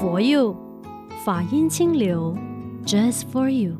佛佑法音清流，Just for you。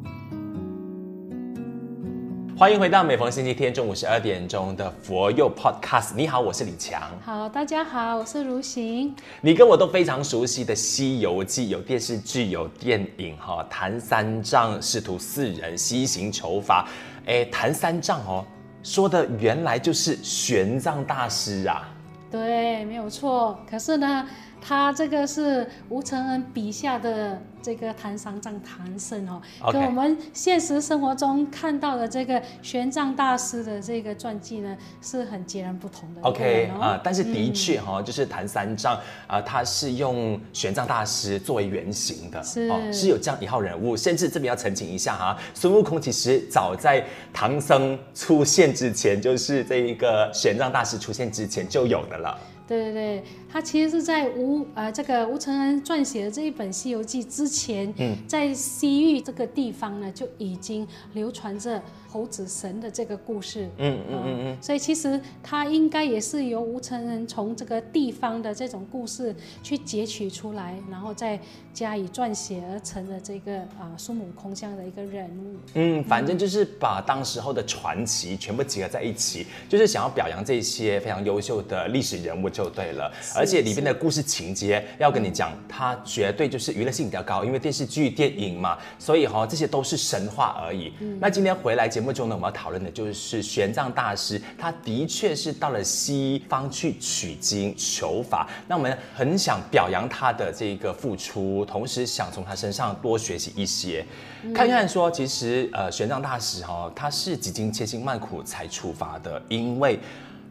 欢迎回到每逢星期天中午十二点钟的佛佑 Podcast。你好，我是李强。好，大家好，我是如行。你跟我都非常熟悉的《西游记》，有电视剧，有电影，哈，唐三藏师徒四人西行求法。哎，唐三藏哦，说的原来就是玄奘大师啊。对，没有错。可是呢，他这个是吴承恩笔下的。这个唐三藏唐僧哦.跟我们现实生活中看到的这个玄奘大师的这个传记呢，是很截然不同的。OK 啊、呃，但是的确哈、哦，嗯、就是唐三藏啊、呃，他是用玄奘大师作为原型的，是、哦、是有这样一号人物。甚至这边要澄清一下哈，孙悟空其实早在唐僧出现之前，就是这一个玄奘大师出现之前就有的了。对对对，他其实是在吴呃这个吴承恩撰写的这一本《西游记》之前，嗯，在西域这个地方呢，就已经流传着猴子神的这个故事。嗯嗯嗯嗯。所以其实他应该也是由吴承恩从这个地方的这种故事去截取出来，然后再加以撰写而成的这个啊孙悟空这样的一个人物。嗯，反正就是把当时候的传奇全部结合在一起，就是想要表扬这些非常优秀的历史人物。就对了，而且里面的故事情节要跟你讲，它绝对就是娱乐性比较高，因为电视剧、电影嘛，所以哈、哦、这些都是神话而已。嗯、那今天回来节目中呢，我们要讨论的就是玄奘大师，他的确是到了西方去取经求法。那我们很想表扬他的这个付出，同时想从他身上多学习一些，嗯、看看说其实呃玄奘大师哈、哦，他是几经千辛万苦才出发的，因为。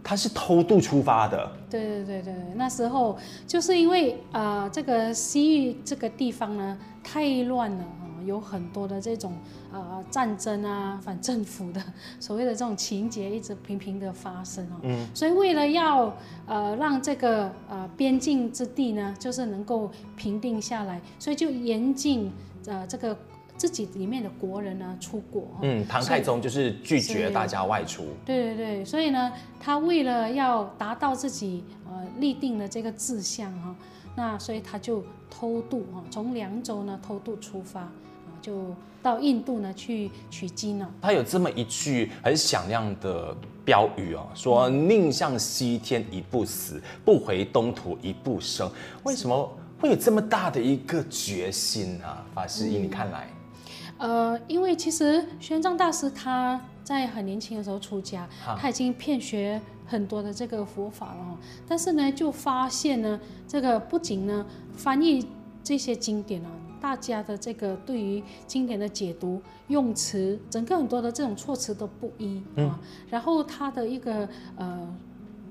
他是偷渡出发的，对对对对，那时候就是因为啊、呃，这个西域这个地方呢太乱了有很多的这种啊、呃、战争啊、反政府的 所谓的这种情节一直频频的发生哦，嗯，所以为了要呃让这个呃边境之地呢，就是能够平定下来，所以就严禁呃这个。自己里面的国人呢出国，嗯，唐太宗就是拒绝大家外出。对对对，所以呢，他为了要达到自己呃立定的这个志向哈，那所以他就偷渡哈，从凉州呢偷渡出发啊，就到印度呢去取经了。他有这么一句很响亮的标语哦，说宁向西天一步死，不回东土一步生。为什么会有这么大的一个决心啊？法师，以你看来？呃，因为其实玄奘大师他在很年轻的时候出家，哈他已经遍学很多的这个佛法了，但是呢，就发现呢，这个不仅呢翻译这些经典啊，大家的这个对于经典的解读用词，整个很多的这种措辞都不一啊，嗯、然后它的一个呃。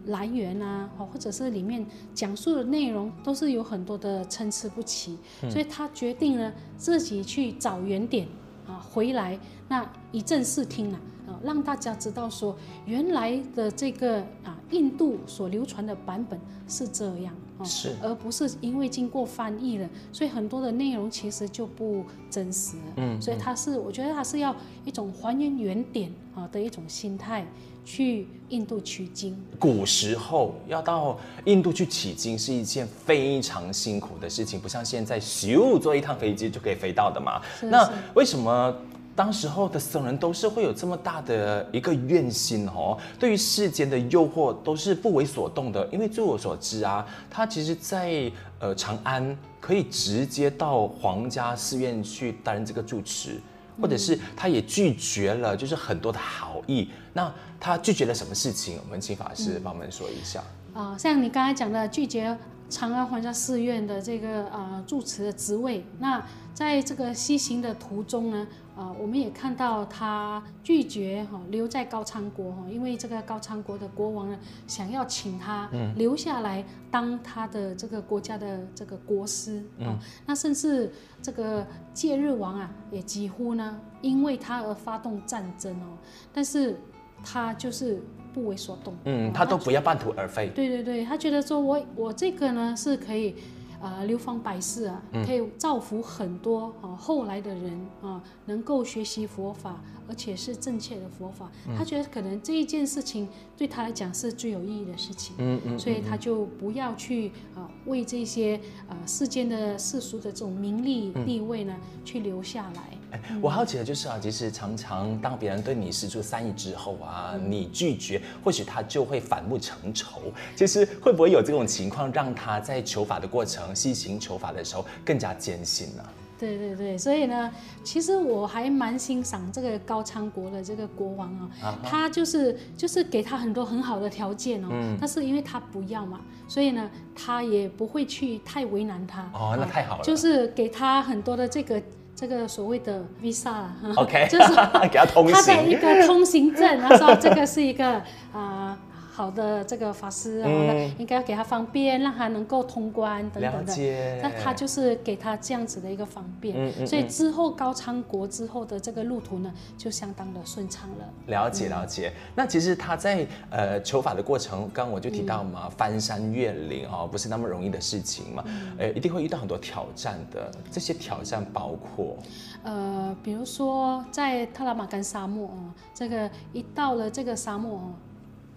来源啊，或者是里面讲述的内容都是有很多的参差不齐，嗯、所以他决定呢自己去找原点啊，回来那一正视听啊，啊，让大家知道说原来的这个啊印度所流传的版本是这样啊，是，而不是因为经过翻译了，所以很多的内容其实就不真实了。嗯，所以它是我觉得它是要一种还原原点啊的一种心态。去印度取经，古时候要到印度去取经是一件非常辛苦的事情，不像现在咻坐一趟飞机就可以飞到的嘛。是是，那为什么当时候的僧人都是会有这么大的一个愿心哦？对于世间的诱惑都是不为所动的，因为据我所知啊，他其实在呃长安可以直接到皇家寺院去担任这个住持。或者是他也拒绝了，就是很多的好意。那他拒绝了什么事情？我们请法师帮我们说一下。啊、呃，像你刚才讲的，拒绝长安皇家寺院的这个啊、呃、住持的职位。那在这个西行的途中呢，啊、呃，我们也看到他拒绝哈留在高昌国哈，因为这个高昌国的国王呢想要请他留下来当他的这个国家的这个国师。嗯，那甚至这个戒日王啊也几乎呢因为他而发动战争哦，但是他就是不为所动。嗯，他都不要半途而废。对对对，他觉得说我我这个呢是可以。呃流芳百世啊，可以造福很多啊后来的人啊，能够学习佛法，而且是正确的佛法。他觉得可能这一件事情对他来讲是最有意义的事情，嗯嗯，所以他就不要去啊为这些啊世间的世俗的这种名利地位呢去留下来。哎，我好奇的就是啊，其实常常当别人对你施出善意之后啊，你拒绝，或许他就会反目成仇。其实会不会有这种情况，让他在求法的过程、细行求法的时候更加艰辛呢？对对对，所以呢，其实我还蛮欣赏这个高昌国的这个国王啊，啊他就是就是给他很多很好的条件哦，嗯、但是因为他不要嘛，所以呢，他也不会去太为难他。哦，那太好了。就是给他很多的这个。这个所谓的 visa，OK，就是 给他通行，他的一个通行证，他说这个是一个啊。呃好的，这个法师，嗯，应该要给他方便，让他能够通关等等的。那他就是给他这样子的一个方便，嗯嗯、所以之后高昌国之后的这个路途呢，就相当的顺畅了。了解了解。嗯、那其实他在呃求法的过程，刚刚我就提到嘛，嗯、翻山越岭哦，不是那么容易的事情嘛，嗯、呃，一定会遇到很多挑战的。这些挑战包括，呃，比如说在特拉玛干沙漠哦，这个一到了这个沙漠哦。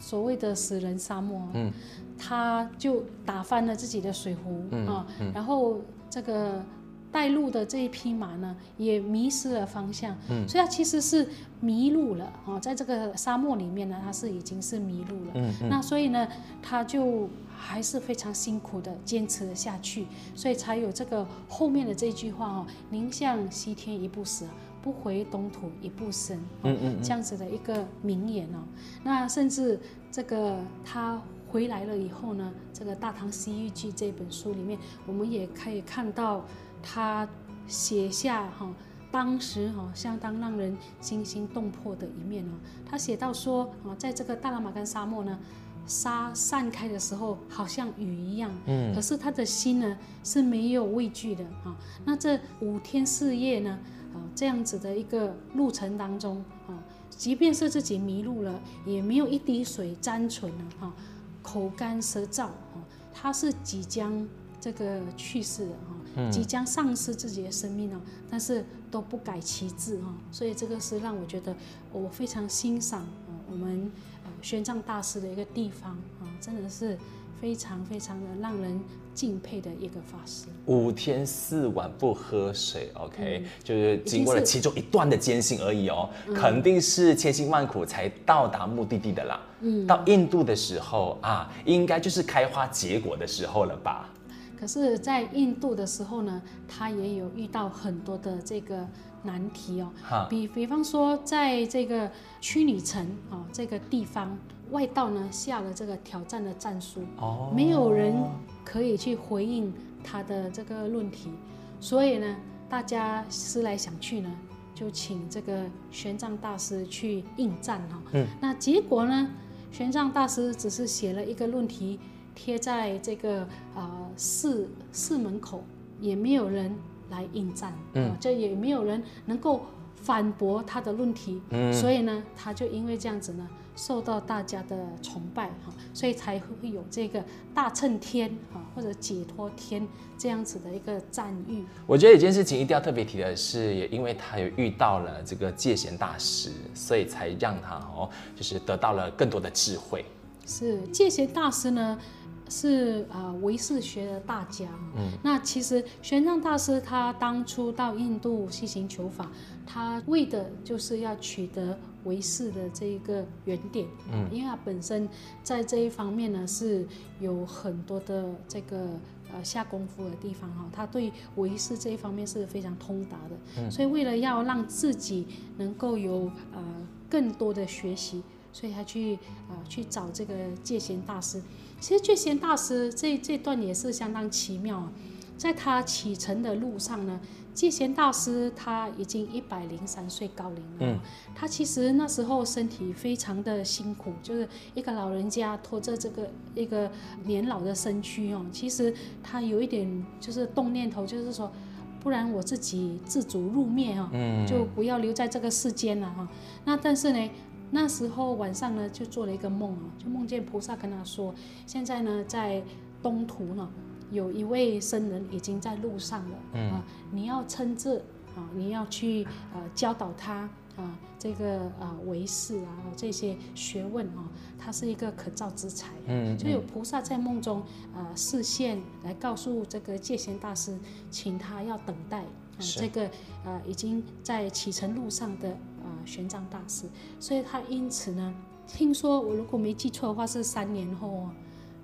所谓的死人沙漠，嗯，他就打翻了自己的水壶，嗯，然后这个带路的这一匹马呢，也迷失了方向，嗯，所以他其实是迷路了，啊，在这个沙漠里面呢，他是已经是迷路了，嗯，嗯，那所以呢，他就还是非常辛苦的坚持了下去，所以才有这个后面的这句话哦，宁向西天一步死。不回东土一步生，嗯嗯，这样子的一个名言哦。那甚至这个他回来了以后呢，这个《大唐西域记》这本书里面，我们也可以看到他写下哈，当时哈相当让人惊心动魄的一面哦。他写到说啊，在这个大拉玛干沙漠呢，沙散开的时候好像雨一样，嗯，可是他的心呢是没有畏惧的啊。那这五天四夜呢？啊，这样子的一个路程当中，啊，即便是自己迷路了，也没有一滴水沾唇了，哈，口干舌燥，啊，他是即将这个去世的，哈，即将丧失自己的生命了，但是都不改其志，哈，所以这个是让我觉得我非常欣赏啊，我们玄奘大师的一个地方，啊，真的是。非常非常的让人敬佩的一个法师，五天四晚不喝水，OK，、嗯、就是经过了其中一段的艰辛而已哦，嗯、肯定是千辛万苦才到达目的地的啦。嗯，到印度的时候啊，应该就是开花结果的时候了吧？可是，在印度的时候呢，他也有遇到很多的这个难题哦，哈比比方说，在这个屈里城啊这个地方。外道呢下了这个挑战的战书，哦，没有人可以去回应他的这个论题，所以呢，大家思来想去呢，就请这个玄奘大师去应战哈。嗯，那结果呢，玄奘大师只是写了一个论题，贴在这个啊、呃、寺寺门口，也没有人来应战，嗯，这也没有人能够反驳他的论题，嗯，所以呢，他就因为这样子呢。受到大家的崇拜哈，所以才会有这个大乘天哈，或者解脱天这样子的一个赞誉。我觉得有件事情一定要特别提的是，也因为他有遇到了这个戒贤大师，所以才让他哦，就是得到了更多的智慧。是戒贤大师呢，是啊唯识学的大家。嗯，那其实玄奘大师他当初到印度西行求法，他为的就是要取得。唯识的这一个原点，嗯，因为他本身在这一方面呢是有很多的这个呃下功夫的地方哈，他对唯识这一方面是非常通达的，嗯，所以为了要让自己能够有呃更多的学习，所以他去啊、呃、去找这个戒贤大师。其实戒贤大师这这段也是相当奇妙啊，在他启程的路上呢。戒贤大师他已经一百零三岁高龄了，嗯，他其实那时候身体非常的辛苦，就是一个老人家拖着这个一个年老的身躯哦，其实他有一点就是动念头，就是说，不然我自己自主入灭哈，嗯，就不要留在这个世间了哈。那但是呢，那时候晚上呢就做了一个梦啊，就梦见菩萨跟他说，现在呢在东土呢。有一位僧人已经在路上了，嗯、啊，你要亲自啊，你要去呃教导他啊，这个啊为师啊这些学问啊，他是一个可造之材，嗯，嗯，就有菩萨在梦中啊示现来告诉这个戒贤大师，请他要等待啊这个呃已经在启程路上的呃玄奘大师，所以他因此呢。听说我如果没记错的话，是三年后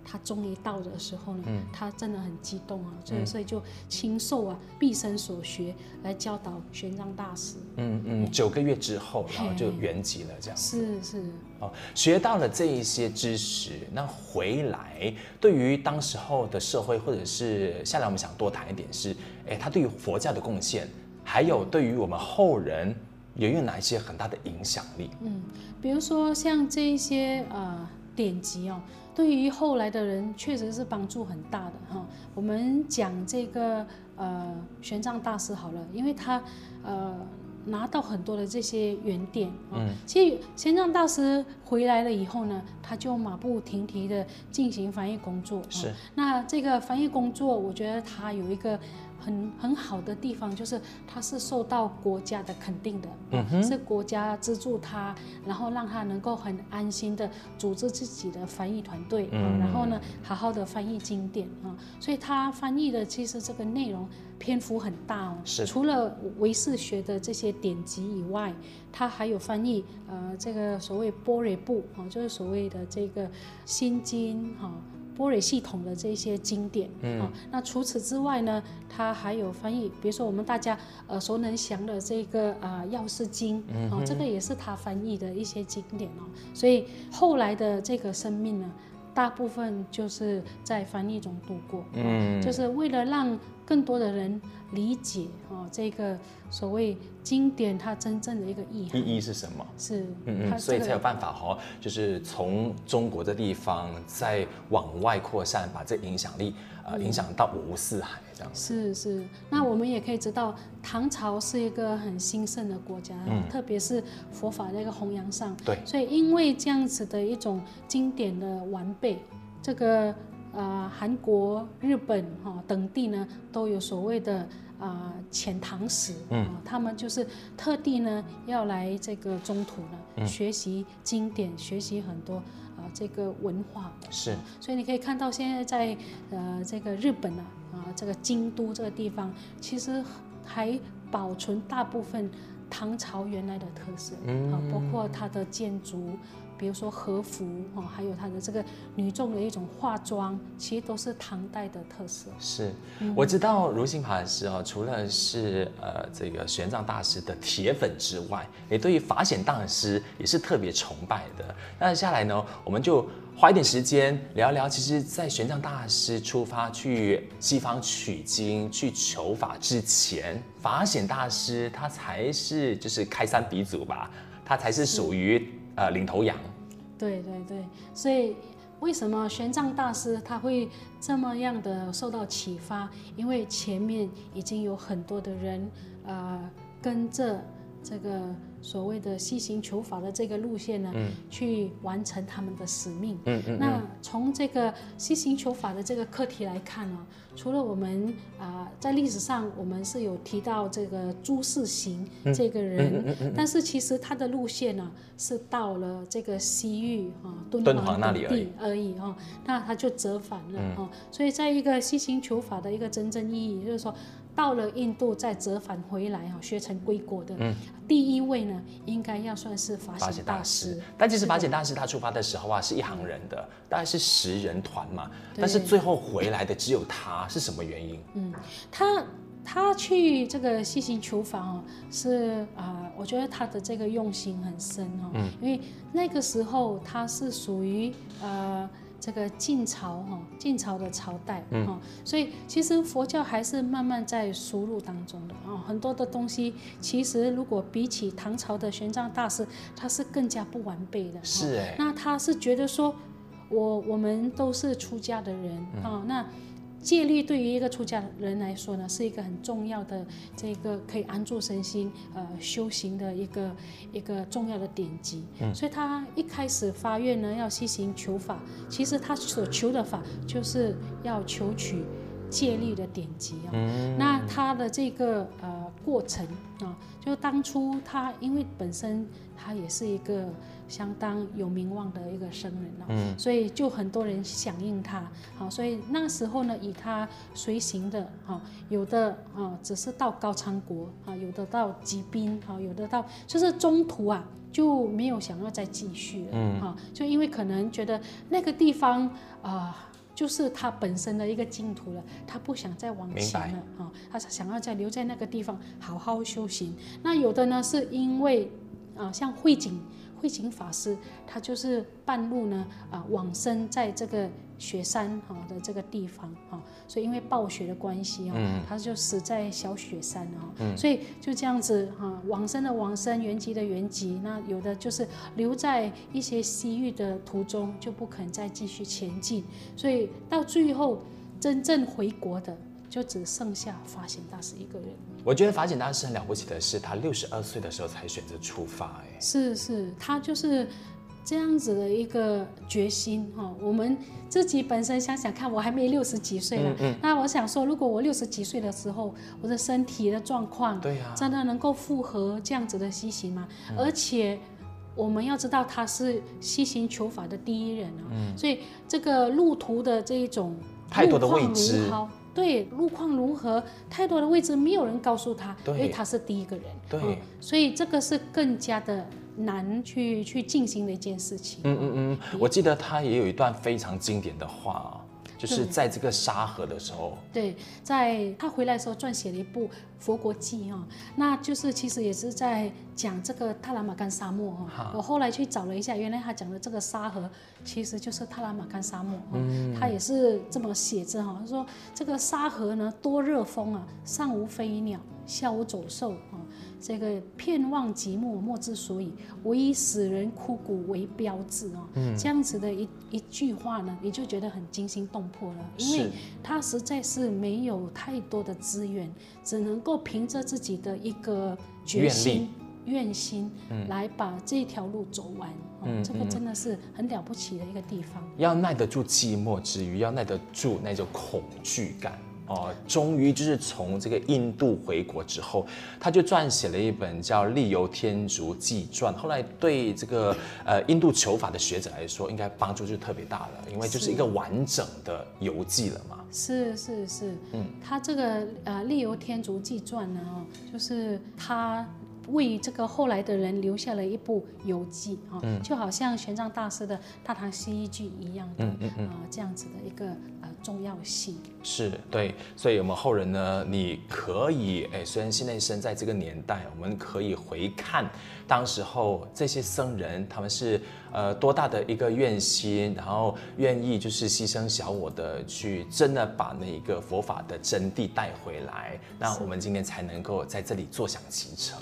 他终于到的时候呢，嗯、他真的很激动啊，所以所以就倾授啊毕生所学来教导玄奘大师。嗯嗯，九个月之后，然后就圆寂了，这样。是是。哦，学到了这一些知识，那回来对于当时候的社会，或者是下来我们想多谈一点是，哎，他对于佛教的贡献，还有对于我们后人。有没有哪一些很大的影响力？嗯，比如说像这一些呃典籍哦，对于后来的人确实是帮助很大的哈。我们讲这个呃玄奘大师好了，因为他呃拿到很多的这些原典，嗯，其实玄奘大师回来了以后呢，他就马不停蹄的进行翻译工作。是，那这个翻译工作，我觉得他有一个。很很好的地方就是，他是受到国家的肯定的，是国家资助他，然后让他能够很安心的组织自己的翻译团队，嗯，然后呢，好好的翻译经典啊，所以他翻译的其实这个内容篇幅很大哦，是，除了唯识学的这些典籍以外，他还有翻译呃这个所谓般若部啊，就是所谓的这个心经哈。般若系统的这些经典，嗯、哦，那除此之外呢，它还有翻译，比如说我们大家耳熟能详的这个啊《药师经》，嗯，哦，这个也是他翻译的一些经典哦。所以后来的这个生命呢，大部分就是在翻译中度过，嗯，就是为了让更多的人理解哦这个所谓经典它真正的一个意义。意义是什么？是，嗯嗯，所以才有办法哈，就是从中国的地方再往外扩散，把这影响力呃影响到五湖四海这样。是是，那我们也可以知道，唐朝是一个很兴盛的国家，嗯，特别是佛法的一个弘扬上，对，所以因为这样子的一种经典的完备，这个。啊、呃，韩国、日本哈、哦、等地呢，都有所谓的啊遣唐使，嗯、哦，他们就是特地呢要来这个中土呢、嗯、学习经典，学习很多啊、呃、这个文化。是、哦，所以你可以看到现在在呃这个日本啊啊这个京都这个地方，其实还保存大部分唐朝原来的特色，啊、嗯哦，包括它的建筑。比如说和服哦，还有它的这个女众的一种化妆，其实都是唐代的特色。是，我知道如行法师哦，除了是呃这个玄奘大师的铁粉之外，也对于法显大师也是特别崇拜的。那下来呢，我们就花一点时间聊一聊。其实，在玄奘大师出发去西方取经、去求法之前，法显大师他才是就是开山鼻祖吧，他才是属于。呃，领头羊，对对对，所以为什么玄奘大师他会这么样的受到启发？因为前面已经有很多的人，呃，跟着这个。所谓的西行求法的这个路线呢，嗯、去完成他们的使命。嗯嗯嗯、那从这个西行求法的这个课题来看呢，除了我们啊、呃，在历史上我们是有提到这个朱士行这个人，但是其实他的路线呢是到了这个西域啊敦煌那里而已而已哈，那他就折返了哈。嗯、所以在一个西行求法的一个真正意义，就是说。到了印度再折返回来哈，学成归国的嗯第一位呢，应该要算是法显大师。但其实法显大师他出发的时候啊，是一行人的，大概是十人团嘛。但是最后回来的只有他，是什么原因？嗯，他他去这个西行求法哦，是啊、呃，我觉得他的这个用心很深哦。嗯，因为那个时候他是属于呃。这个晋朝哈，晋朝的朝代哈，嗯、所以其实佛教还是慢慢在输入当中的啊，很多的东西其实如果比起唐朝的玄奘大师，他是更加不完备的。是哎，那他是觉得说，我我们都是出家的人啊，嗯、那。戒律对于一个出家人来说呢，是一个很重要的这个可以安住身心、呃修行的一个一个重要的典籍。嗯，所以他一开始发愿呢，要西行求法。其实他所求的法，就是要求取戒律的典籍啊。嗯、那他的这个呃过程啊，就当初他因为本身他也是一个相当有名望的一个僧人啊，嗯、所以就很多人响应他。好，所以那时候呢，以他随行的啊，有的啊只是到高昌国啊，有的到吉宾啊，有的到就是中途啊。就没有想要再继续了，嗯，啊，就因为可能觉得那个地方啊、呃，就是他本身的一个净土了，他不想再往前了，啊白，他想要再留在那个地方好好修行。那有的呢，是因为啊，像慧景。慧景法师，他就是半路呢啊往生在这个雪山哈的这个地方哈，所以因为暴雪的关系啊，他就死在小雪山啊，所以就这样子哈往生的往生，原籍的原籍，那有的就是留在一些西域的途中，就不肯再继续前进，所以到最后真正回国的。就只剩下法显大师一个人。我觉得法显大师很了不起的是，他六十二岁的时候才选择出发。哎，是是，他就是这样子的一个决心哈。我们自己本身想想看，我还没六十几岁了，嗯嗯、那我想说，如果我六十几岁的时候，我的身体的状况，对呀，真的能够符合这样子的西行吗？嗯、而且我们要知道，他是西行求法的第一人啊，嗯、所以这个路途的这一种太多的未知。对，路况如何，太多的位置没有人告诉他，因为他是第一个人，对、嗯，所以这个是更加的难去去进行的一件事情。嗯嗯嗯，我记得他也有一段非常经典的话。就是在这个沙河的时候，对，在他回来的时候撰写了一部《佛国记》哈，那就是其实也是在讲这个塔拉玛干沙漠哈。我后来去找了一下，原来他讲的这个沙河其实就是塔拉玛干沙漠嗯，他也是这么写着哈，他说这个沙河呢多热风啊，上无飞鸟，下无走兽啊。这个片望寂寞，莫之所以，唯以使人枯骨为标志啊！嗯、这样子的一一句话呢，你就觉得很惊心动魄了，因为他实在是没有太多的资源，只能够凭着自己的一个决心、愿力心来把这条路走完。嗯、这个真的是很了不起的一个地方。要耐得住寂寞之余，要耐得住那种恐惧感。哦，终于就是从这个印度回国之后，他就撰写了一本叫《利游天竺纪传》。后来对这个呃印度求法的学者来说，应该帮助就特别大了，因为就是一个完整的游记了嘛。是是是，嗯，他这个呃《利游天竺纪传》呢，哦，就是他。为这个后来的人留下了一部游记啊，嗯、就好像玄奘大师的《大唐西域记》一样的，啊嗯嗯、呃，这样子的一个呃重要性。是对，所以我们后人呢，你可以哎，虽然现在生在这个年代，我们可以回看当时候这些僧人，他们是呃多大的一个愿心，然后愿意就是牺牲小我的去真的把那一个佛法的真谛带回来，那我们今天才能够在这里坐享其成。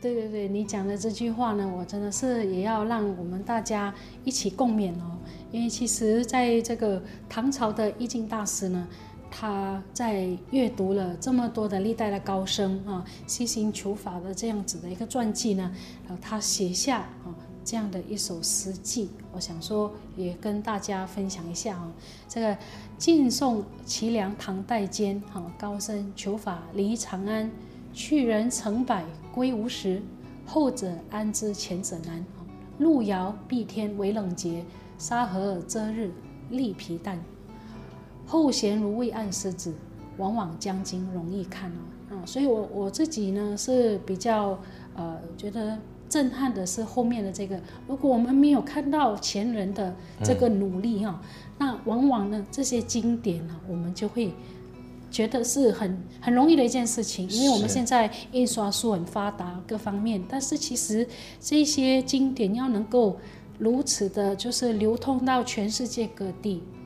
对对对，你讲的这句话呢，我真的是也要让我们大家一起共勉哦。因为其实在这个唐朝的义净大师呢，他在阅读了这么多的历代的高僧啊，西行求法的这样子的一个传记呢，然后他写下啊这样的一首诗记，我想说也跟大家分享一下啊。这个晋宋齐梁唐代间，哈高僧求法离长安。去人成百归无十，后者安知前者难？路遥碧天为冷节，沙河遮日立皮淡。后贤如未按师子，往往将经容易看哦啊！所以我我自己呢是比较呃觉得震撼的是后面的这个，如果我们没有看到前人的这个努力哈，嗯、那往往呢这些经典呢，我们就会。觉得是很很容易的一件事情，因为我们现在印刷术很发达，各方面。但是其实这些经典要能够如此的，就是流通到全世界各地哦，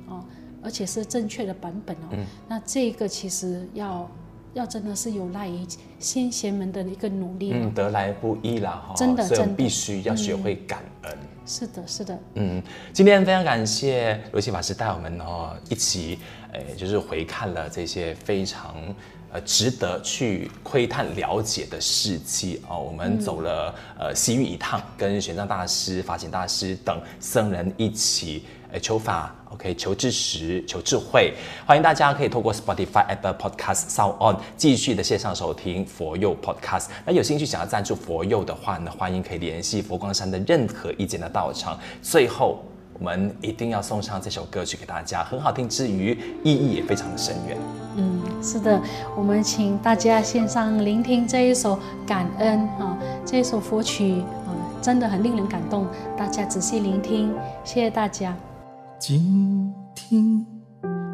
而且是正确的版本哦。嗯、那这个其实要要真的是有赖于先贤们的一个努力。嗯，得来不易啦哈，真的，真的，所以必须要学会感恩。嗯是的，是的。嗯，今天非常感谢罗西法师带我们哦一起，呃，就是回看了这些非常呃值得去窥探了解的事迹哦。我们走了呃西域一趟，跟玄奘大师、法显大师等僧人一起。呃求法，OK，求知识，求智慧。欢迎大家可以透过 Spotify、Apple Podcast、Sound On 继续的线上收听佛佑 Podcast。那有兴趣想要赞助佛佑的话呢，欢迎可以联系佛光山的任何一间的道场。最后，我们一定要送上这首歌曲给大家，很好听之余，意义也非常的深远。嗯，是的，我们请大家线上聆听这一首感恩啊，这一首佛曲啊，真的很令人感动，大家仔细聆听，谢谢大家。静听，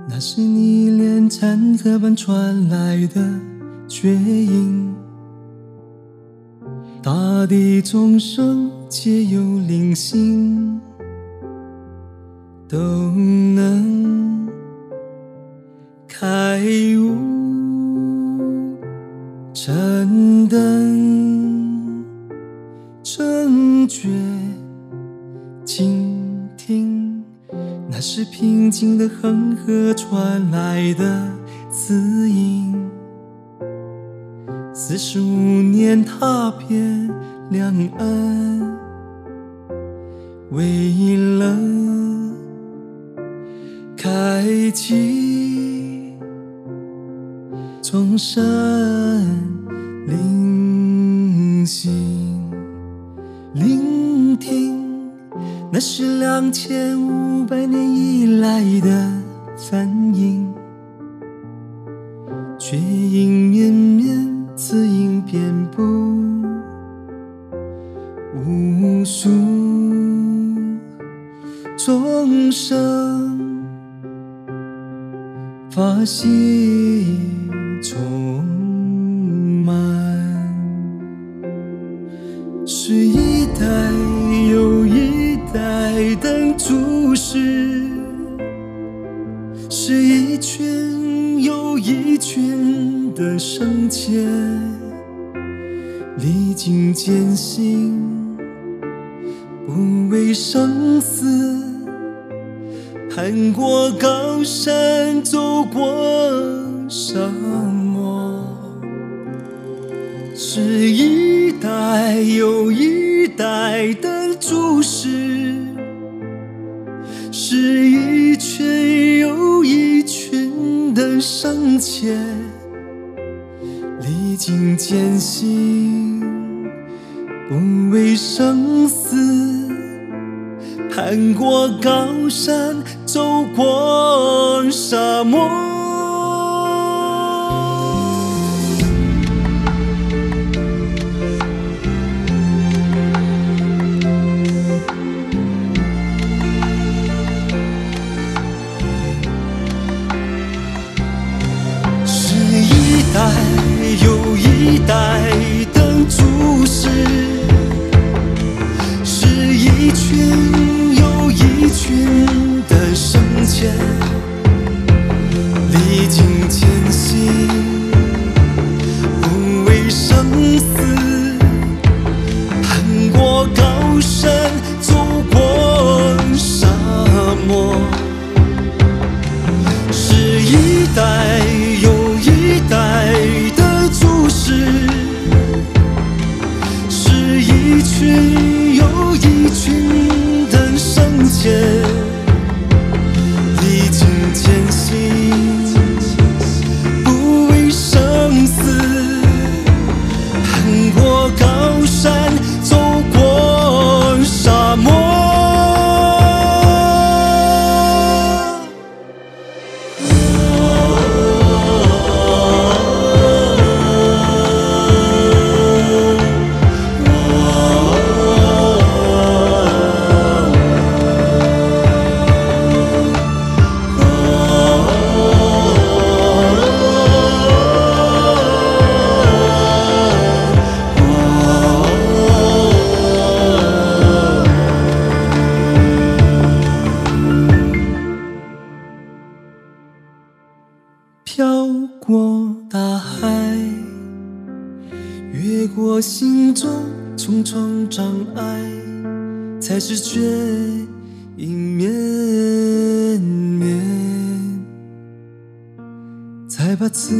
那是你连残荷般传来的绝音，大地众生皆有灵性，都能开悟成灯正觉，静听，那是平静的恒河传来的字音，四十五年踏遍两岸，为了。开启众生灵性，聆听，那是两千五百年以来的梵音，觉音绵绵，慈音遍布无数众生。发现心，不畏生死。攀过高山，走过沙漠，是一代又一代的注视，是一群又一群的僧伽，历经艰辛，不畏生死，攀过高山。走过沙漠，飘过大海越过心中重重障碍才知觉影绵绵。才把自